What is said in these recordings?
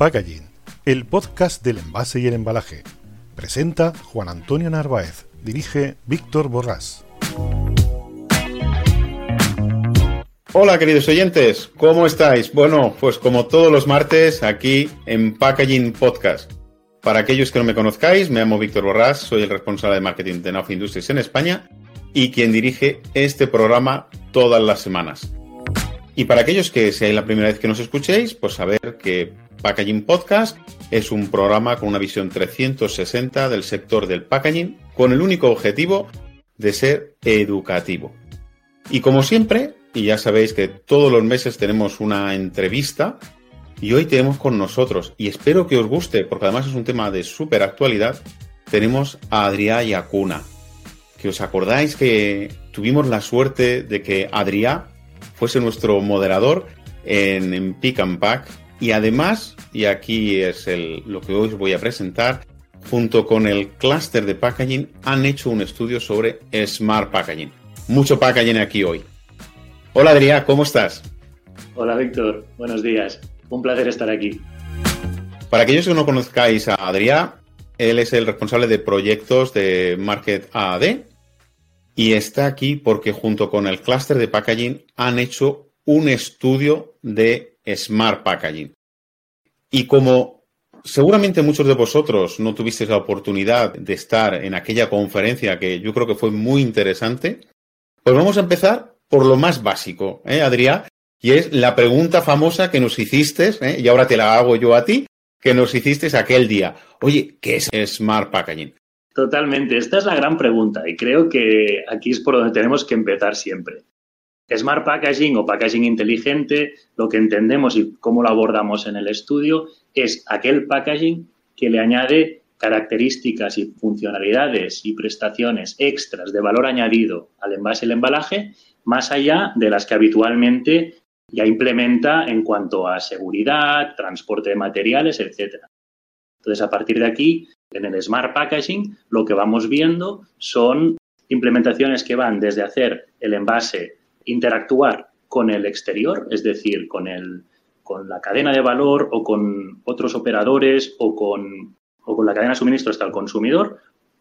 Packaging, el podcast del envase y el embalaje. Presenta Juan Antonio Narváez. Dirige Víctor Borrás. Hola queridos oyentes, ¿cómo estáis? Bueno, pues como todos los martes aquí en Packaging Podcast. Para aquellos que no me conozcáis, me llamo Víctor Borrás, soy el responsable de marketing de Nauf Industries en España y quien dirige este programa todas las semanas. Y para aquellos que sea la primera vez que nos escuchéis, pues saber que Packaging Podcast es un programa con una visión 360 del sector del packaging con el único objetivo de ser educativo. Y como siempre, y ya sabéis que todos los meses tenemos una entrevista y hoy tenemos con nosotros, y espero que os guste, porque además es un tema de súper actualidad, tenemos a Adrià Yacuna. Que os acordáis que tuvimos la suerte de que Adrià fuese nuestro moderador en, en Pick and Pack y además, y aquí es lo que hoy os voy a presentar, junto con el clúster de packaging, han hecho un estudio sobre Smart Packaging. Mucho packaging aquí hoy. Hola Adrián, ¿cómo estás? Hola Víctor, buenos días. Un placer estar aquí. Para aquellos que no conozcáis a Adrián, él es el responsable de proyectos de Market AD y está aquí porque junto con el clúster de packaging han hecho un estudio de Smart Packaging. Y como seguramente muchos de vosotros no tuvisteis la oportunidad de estar en aquella conferencia que yo creo que fue muy interesante, pues vamos a empezar por lo más básico, ¿eh, Adrián? Y es la pregunta famosa que nos hiciste, ¿eh? y ahora te la hago yo a ti, que nos hiciste aquel día. Oye, ¿qué es Smart Packaging? Totalmente, esta es la gran pregunta y creo que aquí es por donde tenemos que empezar siempre. Smart Packaging o packaging inteligente, lo que entendemos y cómo lo abordamos en el estudio, es aquel packaging que le añade características y funcionalidades y prestaciones extras de valor añadido al envase y el embalaje, más allá de las que habitualmente ya implementa en cuanto a seguridad, transporte de materiales, etc. Entonces, a partir de aquí, en el Smart Packaging, lo que vamos viendo son implementaciones que van desde hacer el envase interactuar con el exterior, es decir, con, el, con la cadena de valor o con otros operadores o con, o con la cadena de suministro hasta el consumidor,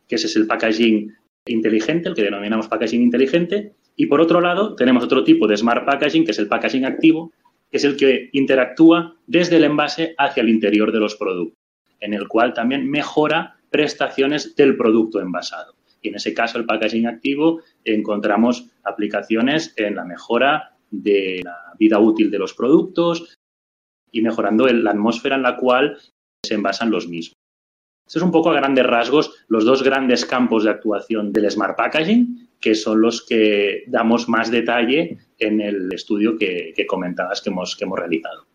que ese es el packaging inteligente, el que denominamos packaging inteligente. Y por otro lado, tenemos otro tipo de smart packaging, que es el packaging activo, que es el que interactúa desde el envase hacia el interior de los productos, en el cual también mejora prestaciones del producto envasado. Y en ese caso, el packaging activo, encontramos aplicaciones en la mejora de la vida útil de los productos y mejorando la atmósfera en la cual se envasan los mismos. Estos es un poco a grandes rasgos los dos grandes campos de actuación del Smart Packaging, que son los que damos más detalle en el estudio que, comentabas que hemos, que hemos realizado.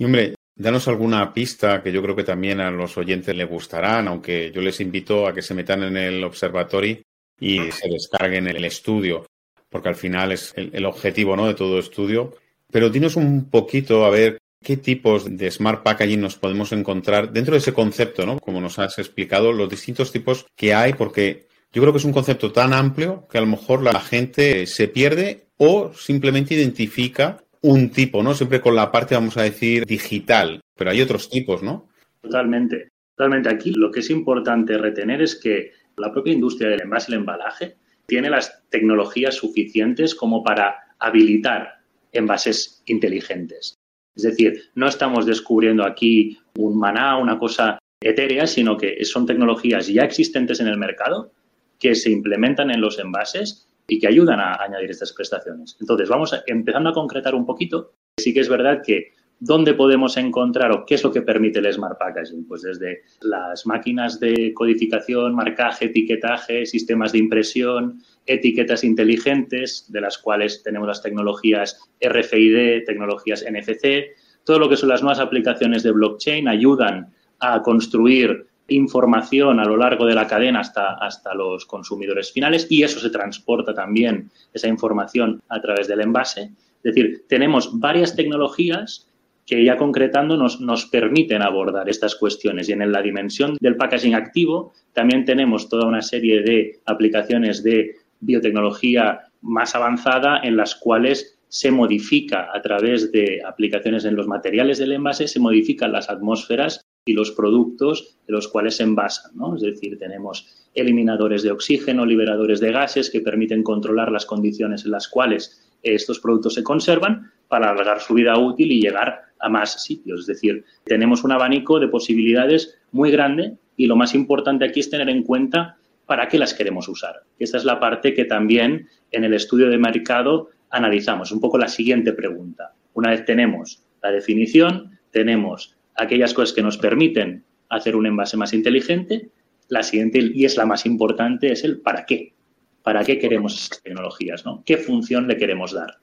Hombre, Danos alguna pista que yo creo que también a los oyentes les gustarán, aunque yo les invito a que se metan en el observatorio y se descarguen el estudio, porque al final es el, objetivo ¿no? de todo estudio. Pero dinos un poquito a ver qué tipos de smart packaging nos podemos encontrar dentro de ese concepto, ¿no? Como nos has explicado, los distintos tipos que hay, porque yo creo que es un concepto tan amplio que a lo mejor la gente se pierde o simplemente identifica un tipo, ¿no? Siempre con la parte, vamos a decir, digital, pero hay otros tipos, ¿no? Totalmente. Totalmente. Aquí lo que es importante retener es que la propia industria del envase y el embalaje tiene las tecnologías suficientes como para habilitar envases inteligentes. Es decir, no estamos descubriendo aquí un maná, una cosa etérea, sino que son tecnologías ya existentes en el mercado que se implementan en los envases y que ayudan a añadir estas prestaciones. Entonces, vamos empezando a concretar un poquito. Sí que es verdad que ¿Dónde podemos encontrar o qué es lo que permite el Smart Packaging? Pues desde las máquinas de codificación, marcaje, etiquetaje, sistemas de impresión, etiquetas inteligentes, de las cuales tenemos las tecnologías RFID, tecnologías NFC, todo lo que son las nuevas aplicaciones de blockchain ayudan a construir información a lo largo de la cadena hasta, hasta los consumidores finales y eso se transporta también, esa información, a través del envase. Es decir, tenemos varias tecnologías que ya concretando nos, nos permiten abordar estas cuestiones. Y en la dimensión del packaging activo también tenemos toda una serie de aplicaciones de biotecnología más avanzada en las cuales se modifica a través de aplicaciones en los materiales del envase, se modifican las atmósferas y los productos de los cuales se envasan. Es decir, tenemos eliminadores de oxígeno, liberadores de gases que permiten controlar las condiciones en las cuales estos productos se conservan para alargar su vida útil y llegar a más sitios. Es decir, tenemos un abanico de posibilidades muy grande y lo más importante aquí es tener en cuenta para qué las queremos usar. Esta es la parte que también en el estudio de mercado analizamos. Un poco la siguiente pregunta. Una vez tenemos la definición, tenemos aquellas cosas que nos permiten hacer un envase más inteligente, la siguiente, y es la más importante, es el para qué. ¿Para qué queremos esas tecnologías? ¿no? ¿Qué función le queremos dar?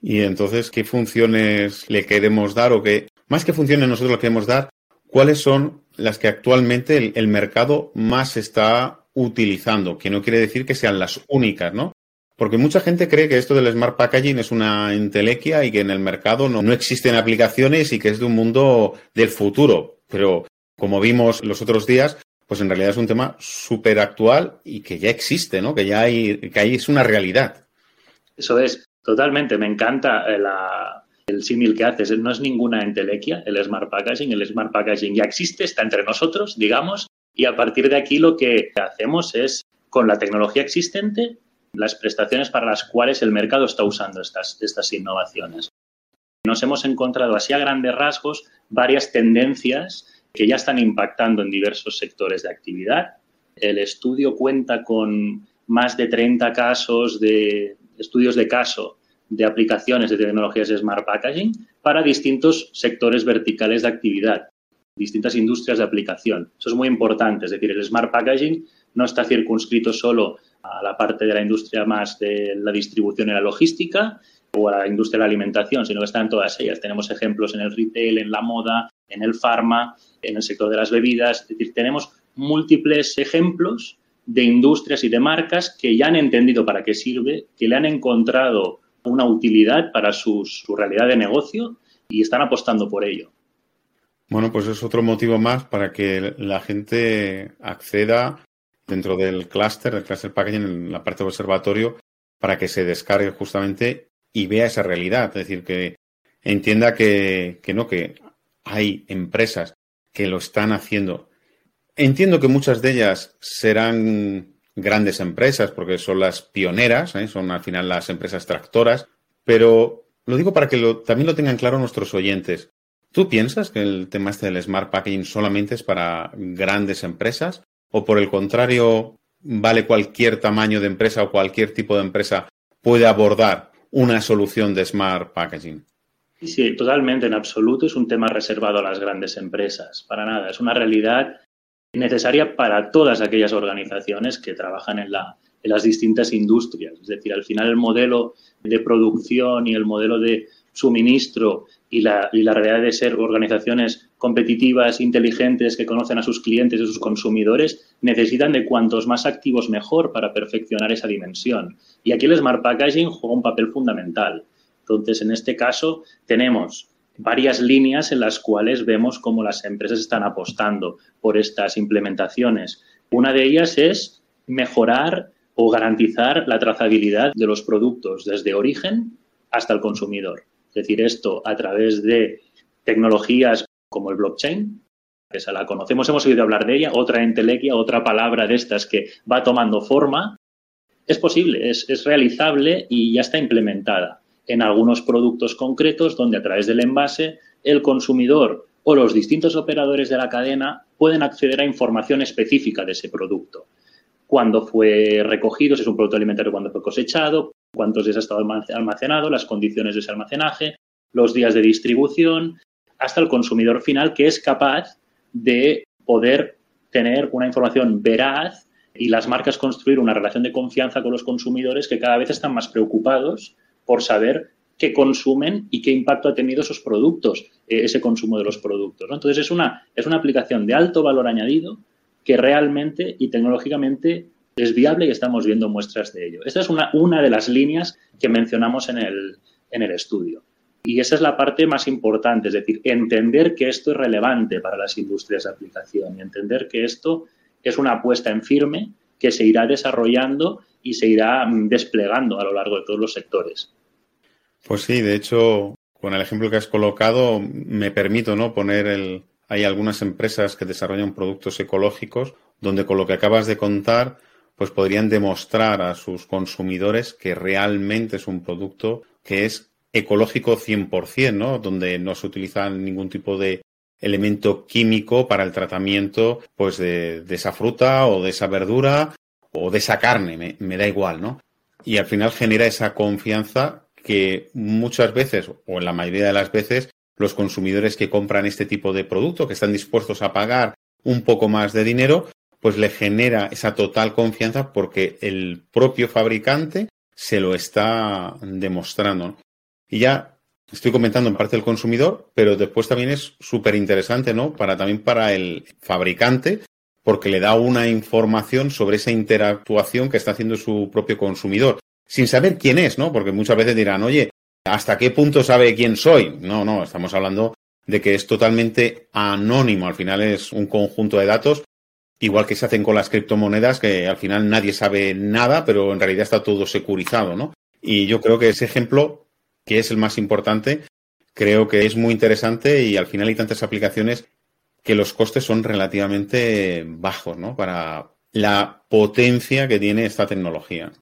Y entonces, ¿qué funciones le queremos dar o qué, más que funciones nosotros le queremos dar, cuáles son las que actualmente el, mercado más está utilizando? Que no quiere decir que sean las únicas, ¿no? Porque mucha gente cree que esto del smart packaging es una entelequia y que en el mercado no, no, existen aplicaciones y que es de un mundo del futuro. Pero como vimos los otros días, pues en realidad es un tema súper actual y que ya existe, ¿no? Que ya hay, que ahí es una realidad. Eso es. Totalmente, me encanta eh, el símil que haces. No es ninguna entelequia el Smart Packaging. El Smart Packaging ya existe, está entre nosotros, digamos, y a partir de aquí lo que hacemos es, con la tecnología existente, las prestaciones para las cuales el mercado está usando estas, estas innovaciones. Nos hemos encontrado así a grandes rasgos varias tendencias que ya están impactando en diversos sectores de actividad. El estudio cuenta con más de 30 casos de, estudios de caso de aplicaciones de tecnologías de Smart Packaging para distintos sectores verticales de actividad, distintas industrias de aplicación. Eso es muy importante, es decir, el Smart Packaging no está circunscrito solo a la parte de la industria más de la distribución y la logística o a la industria de la alimentación, sino que está en todas ellas. Tenemos ejemplos en el retail, en la moda, en el pharma, en el sector de las bebidas, es decir, tenemos múltiples ejemplos de industrias y de marcas que ya han entendido para qué sirve, que le han encontrado una utilidad para su, realidad de negocio y están apostando por ello. Bueno, pues es otro motivo más para que la gente acceda dentro del clúster, del clúster packaging, en la parte de observatorio, para que se descargue justamente y vea esa realidad. Es decir, que entienda que, que no, que hay empresas que lo están haciendo Entiendo que muchas de ellas serán grandes empresas porque son las pioneras, ¿eh? son al final las empresas tractoras, pero lo digo para que también lo tengan claro nuestros oyentes. ¿Tú piensas que el tema este del smart packaging solamente es para grandes empresas? ¿O por el contrario, vale cualquier tamaño de empresa o cualquier tipo de empresa puede abordar una solución de smart packaging? Sí, totalmente, en absoluto es un tema reservado a las grandes empresas, para nada, es una realidad necesaria para todas aquellas organizaciones que trabajan en, la, en las distintas industrias. Es decir, al final el modelo de producción y el modelo de suministro y la, y la, realidad de ser organizaciones competitivas, inteligentes, que conocen a sus clientes y a sus consumidores, necesitan de cuantos más activos mejor para perfeccionar esa dimensión. Y aquí el Smart Packaging juega un papel fundamental. Entonces, en este caso, tenemos varias líneas en las cuales vemos cómo las empresas están apostando por estas implementaciones. Una de ellas es mejorar o garantizar la trazabilidad de los productos desde origen hasta el consumidor. Decir, esto a través de tecnologías como el blockchain, que esa la conocemos, hemos oído hablar de ella, otra entelequia, otra palabra de estas que va tomando forma. Es posible, es, es realizable y ya está implementada en algunos productos concretos donde a través del envase el consumidor o los distintos operadores de la cadena pueden acceder a información específica de ese producto. Cuándo fue recogido, si es un producto alimentario, cuándo fue cosechado, cuántos días ha estado almacenado, las condiciones de ese almacenaje, los días de distribución, hasta el consumidor final que es capaz de poder tener una información veraz y las marcas construir una relación de confianza con los consumidores que cada vez están más preocupados por saber qué consumen y qué impacto ha tenido esos productos, eh, ese consumo de los productos. Entonces es una, es una aplicación de alto valor añadido que realmente y tecnológicamente es viable y estamos viendo muestras de ello. Esta es una, una de las líneas que mencionamos en el, en el estudio. Y esa es la parte más importante, es decir, entender que esto es relevante para las industrias de aplicación y entender que esto es una apuesta en firme que se irá desarrollando y se irá mm, desplegando a lo largo de todos los sectores. Pues sí, de hecho, con el ejemplo que has colocado, me permito ¿no? poner el. Hay algunas empresas que desarrollan productos ecológicos donde con lo que acabas de contar, pues podrían demostrar a sus consumidores que realmente es un producto que es ecológico 100%, ¿no? Donde no se utiliza ningún tipo de elemento químico para el tratamiento pues de, esa fruta o de esa verdura o de esa carne, me, me, da igual, ¿no? Y al final genera esa confianza que muchas veces, o en la mayoría de las veces, los consumidores que compran este tipo de producto, que están dispuestos a pagar un poco más de dinero, pues le genera esa total confianza porque el propio fabricante se lo está demostrando. Y ya estoy comentando en parte el consumidor, pero después también es súper interesante, ¿no? Para también para el fabricante, porque le da una información sobre esa interactuación que está haciendo su propio consumidor, sin saber quién es, ¿no? Porque muchas veces dirán, oye, ¿hasta qué punto sabe quién soy? No, no, estamos hablando de que es totalmente anónimo. Al final es un conjunto de datos, igual que se hacen con las criptomonedas, que al final nadie sabe nada, pero en realidad está todo securizado, ¿no? Y yo creo que ese ejemplo que es el más importante, creo que es muy interesante y al final hay tantas aplicaciones que los costes son relativamente bajos, ¿no? Para la potencia que tiene esta tecnología.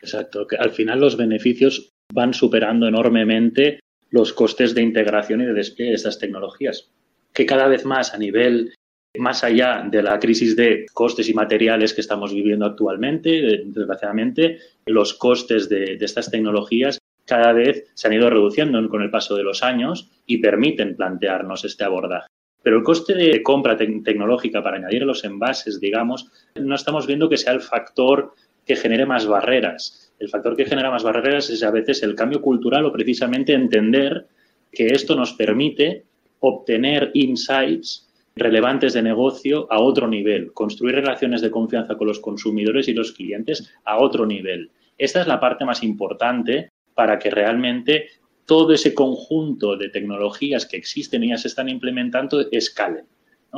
Exacto, que al final los beneficios van superando enormemente los costes de integración y de despliegue de estas tecnologías, que cada vez más a nivel más allá de la crisis de costes y materiales que estamos viviendo actualmente, desgraciadamente, los costes de, estas tecnologías cada vez se han ido reduciendo con el paso de los años y permiten plantearnos este abordaje. Pero el coste de compra tecnológica para añadir los envases, digamos, no estamos viendo que sea el factor que genere más barreras. El factor que genera más barreras es a veces el cambio cultural o precisamente entender que esto nos permite obtener insights relevantes de negocio a otro nivel, construir relaciones de confianza con los consumidores y los clientes a otro nivel. Esta es la parte más importante para que realmente todo ese conjunto de tecnologías que existen y ya se están implementando escalen.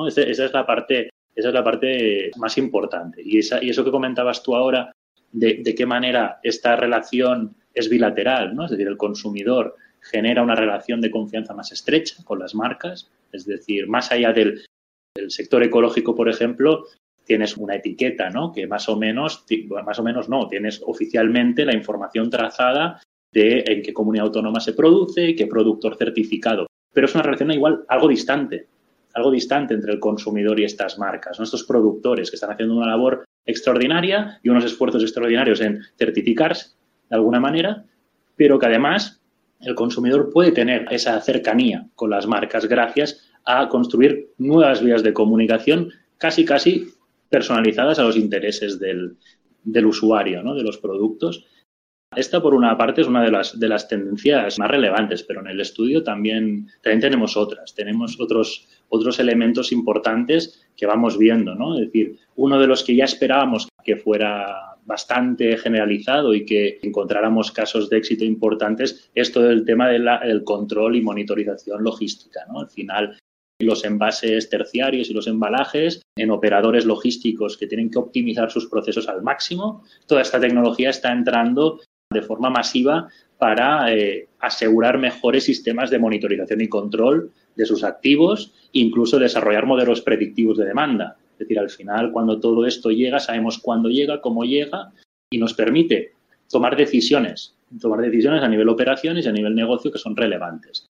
Esa, es la parte, esa es la parte más importante. Y, eso que comentabas tú ahora, de, de, qué manera esta relación es bilateral, ¿no? es decir, el consumidor genera una relación de confianza más estrecha con las marcas, es decir, más allá del, sector ecológico, por ejemplo, tienes una etiqueta, ¿no? Que más o menos, más o menos no, tienes oficialmente la información trazada de en qué comunidad autónoma se produce, qué productor certificado. Pero es una relación igual algo distante, algo distante entre el consumidor y estas marcas, estos productores que están haciendo una labor extraordinaria y unos esfuerzos extraordinarios en certificarse de alguna manera, pero que además el consumidor puede tener esa cercanía con las marcas gracias a construir nuevas vías de comunicación casi, casi personalizadas a los intereses del, del usuario, ¿no? de los productos esta, por una parte, es una de las, de las tendencias más relevantes, pero en el estudio también, también tenemos otras. Tenemos otros, otros elementos importantes que vamos viendo, ¿no? Es decir, uno de los que ya esperábamos que fuera bastante generalizado y que encontráramos casos de éxito importantes es todo el tema del control y monitorización logística, ¿no? Al final, los envases terciarios y los embalajes en operadores logísticos que tienen que optimizar sus procesos al máximo. Toda esta tecnología está entrando de forma masiva para eh, asegurar mejores sistemas de monitorización y control de sus activos, incluso desarrollar modelos predictivos de demanda. Es decir, al final, cuando todo esto llega, sabemos cuándo llega, cómo llega y nos permite tomar decisiones, tomar decisiones a nivel operaciones y a nivel negocio que son relevantes.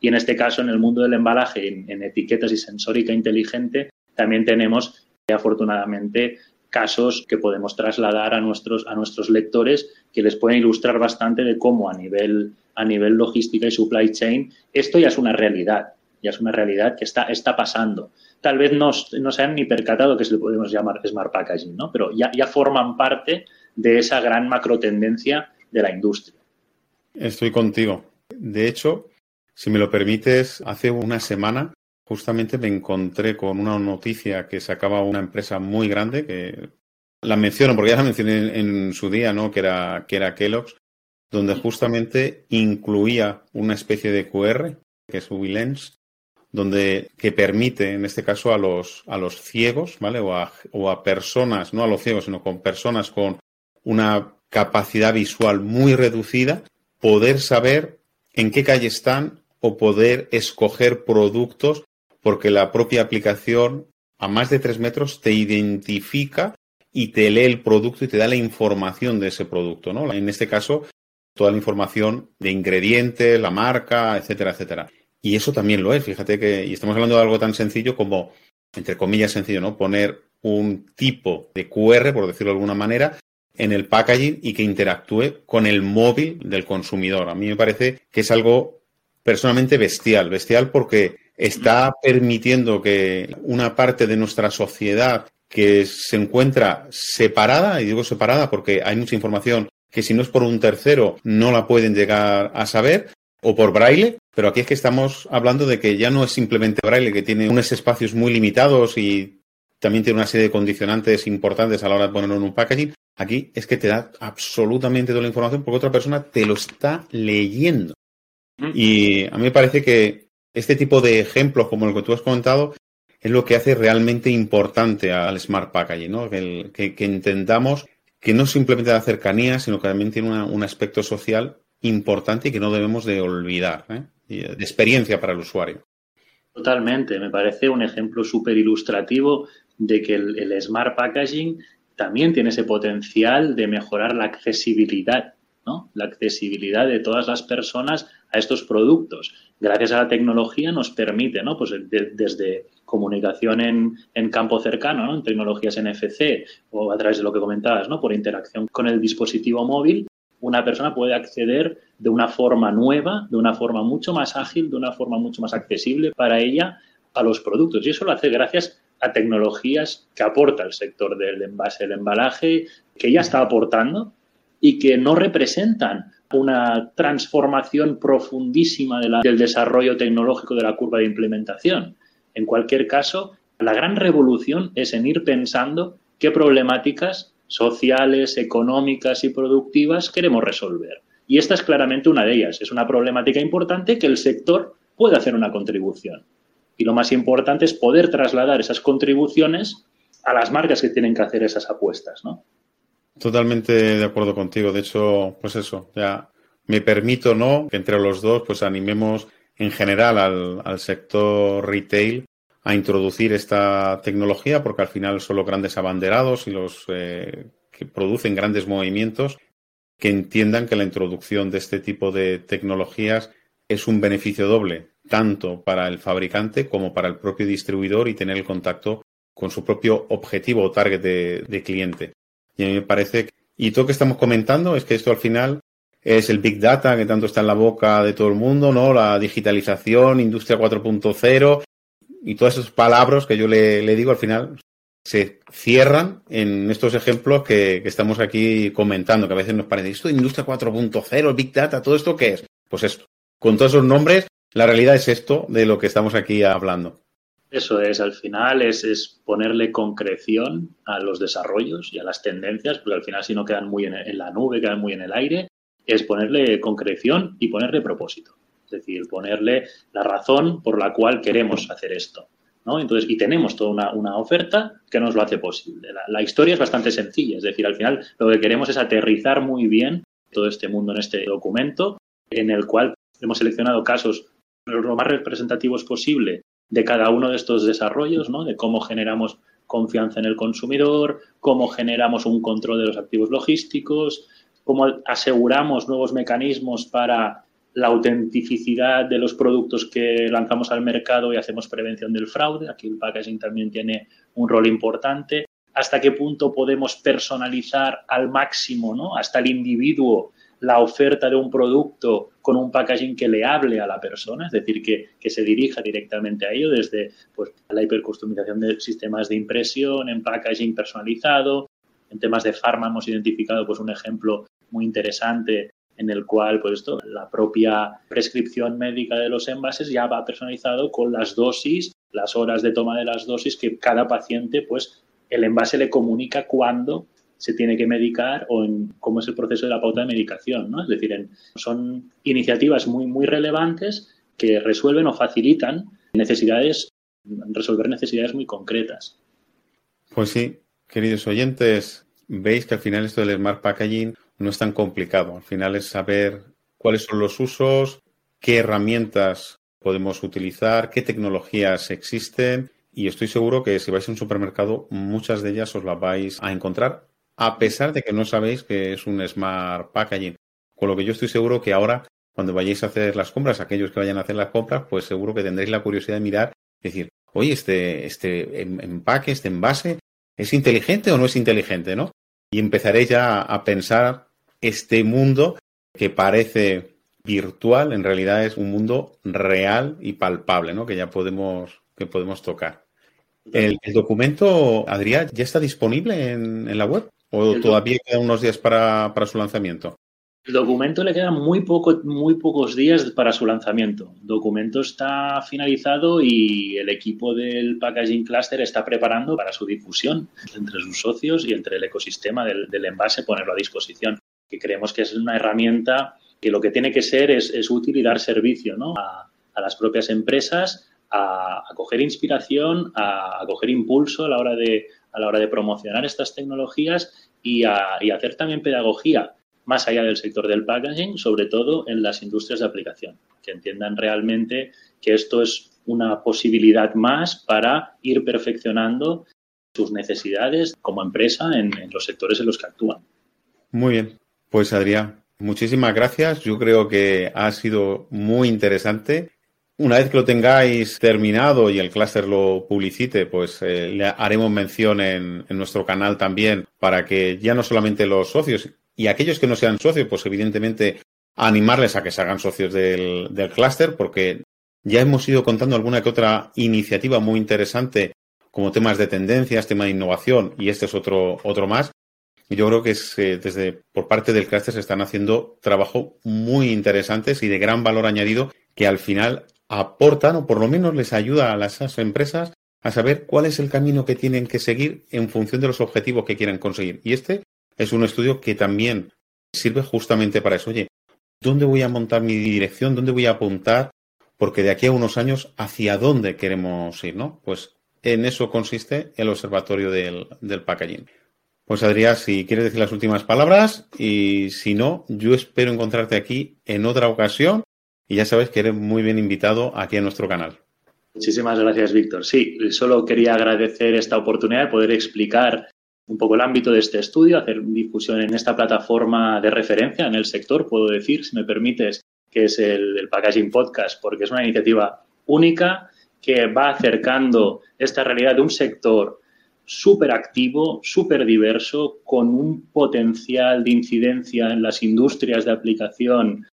Y en este caso, en el mundo del embalaje, en, etiquetas y sensórica inteligente, también tenemos, afortunadamente, casos que podemos trasladar a nuestros, lectores que les pueden ilustrar bastante de cómo a nivel, logística y supply chain esto ya es una realidad, ya es una realidad que está pasando. Tal vez no, no se han ni percatado que se le podemos llamar smart packaging, ¿no? pero ya, ya forman parte de esa gran macro tendencia de la industria. Estoy contigo. De hecho, si me lo permites, hace una semana justamente me encontré con una noticia que sacaba una empresa muy grande que la menciono porque ya la mencioné en, su día, ¿no? Que era, que era Kellogg's, donde justamente incluía una especie de QR, que es WeLens, donde que permite, en este caso, a los, a los ciegos, ¿vale? O a, o a personas, no a los ciegos, sino con personas con una capacidad visual muy reducida, poder saber en qué calle están o poder escoger productos porque la propia aplicación a más de tres metros te identifica y te lee el producto y te da la información de ese producto, ¿no? En este caso, toda la información de ingredientes, la marca, etcétera, etcétera. Y eso también lo es, fíjate que, y estamos hablando de algo tan sencillo como, entre comillas, sencillo, ¿no? Poner un tipo de QR, por decirlo de alguna manera, en el packaging y que interactúe con el móvil del consumidor. A mí me parece que es algo personalmente bestial, bestial porque está permitiendo que una parte de nuestra sociedad que se encuentra separada, y digo separada porque hay mucha información que si no es por un tercero no la pueden llegar a saber, o por braille, pero aquí es que estamos hablando de que ya no es simplemente braille, que tiene unos espacios muy limitados y también tiene una serie de condicionantes importantes a la hora de ponerlo en un packaging. Aquí es que te da absolutamente toda la información porque otra persona te lo está leyendo. Y a mí me parece que este tipo de ejemplos, como el que tú has comentado, es lo que hace realmente importante al Smart Packaging, ¿no? Que, que, entendamos que no simplemente da cercanía, sino que también tiene un aspecto social importante y que no debemos de olvidar, ¿eh? de experiencia para el usuario. Totalmente, me parece un ejemplo súper ilustrativo de que el, Smart Packaging también tiene ese potencial de mejorar la accesibilidad, ¿no? La accesibilidad de todas las personas a estos productos. Gracias a la tecnología nos permite, ¿no? Pues desde comunicación en, campo cercano, En tecnologías NFC o a través de lo que comentabas, ¿no? Por interacción con el dispositivo móvil, una persona puede acceder de una forma nueva, de una forma mucho más ágil, de una forma mucho más accesible para ella a los productos. Y eso lo hace gracias a tecnologías que aporta el sector del envase, del embalaje, que ya está aportando y que no representan una transformación profundísima del desarrollo tecnológico de la curva de implementación. En cualquier caso, la gran revolución es en ir pensando qué problemáticas sociales, económicas y productivas queremos resolver. Y esta es claramente una de ellas. Es una problemática importante que el sector puede hacer una contribución. Y lo más importante es poder trasladar esas contribuciones a las marcas que tienen que hacer esas apuestas, ¿no? Totalmente de acuerdo contigo. De hecho, pues eso, ya me permito, ¿no? Que entre los dos, pues animemos en general al, sector retail a introducir esta tecnología, porque al final son los grandes abanderados y los eh, que producen grandes movimientos que entiendan que la introducción de este tipo de tecnologías es un beneficio doble, tanto para el fabricante como para el propio distribuidor y tener el contacto con su propio objetivo o target de cliente. Y a mí me parece, y todo lo que estamos comentando es que esto al final es el Big Data que tanto está en la boca de todo el mundo, ¿no? La digitalización, industria 4.0 y todas esas palabras que yo le, digo al final se cierran en estos ejemplos que, estamos aquí comentando, que a veces nos parece, esto de industria 4.0, Big Data, ¿todo esto qué es? Pues esto. Con todos esos nombres, la realidad es esto de lo que estamos aquí hablando. Eso es, al final es, ponerle concreción a los desarrollos y a las tendencias, porque al final si no quedan muy en, la nube, quedan muy en el aire, es ponerle concreción y ponerle propósito. Es decir, ponerle la razón por la cual queremos hacer esto. ¿no? Entonces, y tenemos toda una, oferta que nos lo hace posible. La, la, historia es bastante sencilla, es decir, al final lo que queremos es aterrizar muy bien todo este mundo en este documento, en el cual hemos seleccionado casos lo más representativos posible de cada uno de estos desarrollos, ¿no? de cómo generamos confianza en el consumidor, cómo generamos un control de los activos logísticos, cómo aseguramos nuevos mecanismos para la autenticidad de los productos que lanzamos al mercado y hacemos prevención del fraude. Aquí el packaging también tiene un rol importante. hasta qué punto podemos personalizar al máximo, ¿no? Hasta el individuo la oferta de un producto con un packaging que le hable a la persona, es decir, que, se dirija directamente a ello desde pues, la hipercustomización de sistemas de impresión, en packaging personalizado. En temas de farma hemos identificado pues, un ejemplo muy interesante en el cual pues, esto, la propia prescripción médica de los envases ya va personalizado con las dosis, las horas de toma de las dosis que cada paciente, pues el envase le comunica cuándo se tiene que medicar o en cómo es el proceso de la pauta de medicación, ¿no? Es decir, son iniciativas muy, muy relevantes que resuelven o facilitan necesidades, resolver necesidades muy concretas. Pues sí, queridos oyentes, veis que al final esto del Smart Packaging no es tan complicado. Al final es saber cuáles son los usos, qué herramientas podemos utilizar, qué tecnologías existen y estoy seguro que si vais a un supermercado, muchas de ellas os las vais a encontrar a pesar de que no sabéis que es un smart packaging. Con lo que yo estoy seguro que ahora, cuando vayáis a hacer las compras, aquellos que vayan a hacer las compras, pues seguro que tendréis la curiosidad de mirar decir, oye, este, este em, empaque, este envase, ¿es inteligente o no es inteligente, no? Y empezaréis ya a pensar este mundo que parece virtual, en realidad es un mundo real y palpable, ¿no? Que ya podemos, que podemos tocar. El, documento, Adrián, ¿ya está disponible en la web? ¿O todavía quedan unos días para, su lanzamiento? El documento le quedan muy, poco, muy pocos días para su lanzamiento. El documento está finalizado y el equipo del Packaging Cluster está preparando para su difusión entre sus socios y entre el ecosistema del, envase, ponerlo a disposición. Que creemos que es una herramienta que lo que tiene que ser es, útil y dar servicio a, las propias empresas, a, coger inspiración, a, coger impulso a la hora de, a la hora de promocionar estas tecnologías y, hacer también pedagogía más allá del sector del packaging, sobre todo en las industrias de aplicación, que entiendan realmente que esto es una posibilidad más para ir perfeccionando sus necesidades como empresa en, los sectores en los que actúan. Muy bien, pues Adrián, muchísimas gracias. Yo creo que ha sido muy interesante una vez que lo tengáis terminado y el clúster lo publicite, pues eh, le haremos mención en, nuestro canal también para que ya no solamente los socios y aquellos que no sean socios, pues evidentemente animarles a que se hagan socios del, del clúster porque ya hemos ido contando alguna que otra iniciativa muy interesante como temas de tendencias, tema de innovación y este es otro, otro más. Yo creo que es, eh, desde por parte del clúster se están haciendo trabajo muy interesantes y de gran valor añadido que al final aportan o por lo menos les ayuda a las empresas a saber cuál es el camino que tienen que seguir en función de los objetivos que quieran conseguir. Y este es un estudio que también sirve justamente para eso. Oye, ¿dónde voy a montar mi dirección? ¿Dónde voy a apuntar? Porque de aquí a unos años, ¿hacia dónde queremos ir? ¿no? Pues en eso consiste el observatorio del, del packaging. Pues Adrián, si quieres decir las últimas palabras y si no, yo espero encontrarte aquí en otra ocasión y ya sabes que eres muy bien invitado aquí a nuestro canal. Muchísimas gracias, Víctor. Sí, solo quería agradecer esta oportunidad de poder explicar un poco el ámbito de este estudio, hacer difusión en esta plataforma de referencia en el sector, puedo decir, si me permites, que es el, el Packaging Podcast, porque es una iniciativa única que va acercando esta realidad de un sector súper activo, súper diverso, con un potencial de incidencia en las industrias de aplicación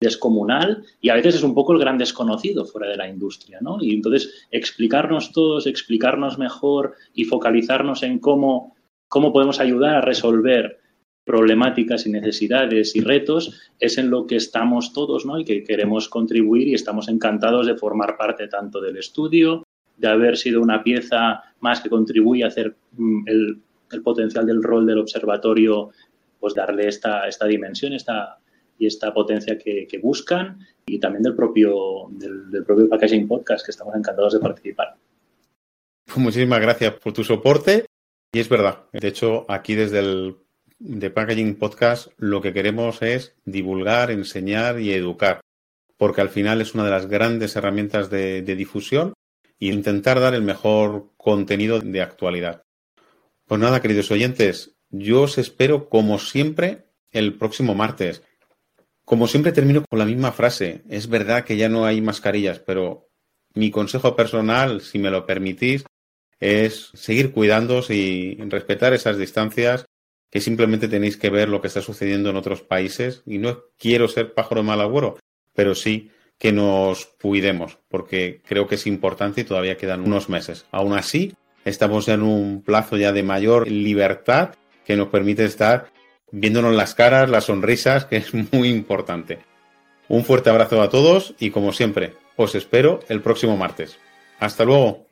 descomunal y a veces es un poco el gran desconocido fuera de la industria, ¿no? Y entonces explicarnos todos, explicarnos mejor y focalizarnos en cómo, cómo podemos ayudar a resolver problemáticas y necesidades y retos es en lo que estamos todos, ¿no? Y que queremos contribuir y estamos encantados de formar parte tanto del estudio, de haber sido una pieza más que contribuye a hacer mm, el, el potencial del rol del observatorio, pues darle esta, esta dimensión, esta y esta potencia que, buscan y también del propio, del, propio Packaging Podcast, que estamos encantados de participar. Pues muchísimas gracias por tu soporte. Y es verdad, de hecho, aquí desde el de Packaging Podcast lo que queremos es divulgar, enseñar y educar, porque al final es una de las grandes herramientas de, de difusión e intentar dar el mejor contenido de actualidad. Pues nada, queridos oyentes, yo os espero como siempre el próximo martes. Como siempre termino con la misma frase. Es verdad que ya no hay mascarillas, pero mi consejo personal, si me lo permitís, es seguir cuidándoos y respetar esas distancias, que simplemente tenéis que ver lo que está sucediendo en otros países. Y no quiero ser pájaro mal agüero, pero sí que nos cuidemos, porque creo que es importante y todavía quedan unos meses. Aún así, estamos en un plazo ya de mayor libertad que nos permite estar viéndonos las caras, las sonrisas, que es muy importante. Un fuerte abrazo a todos y como siempre, os espero el próximo martes. Hasta luego.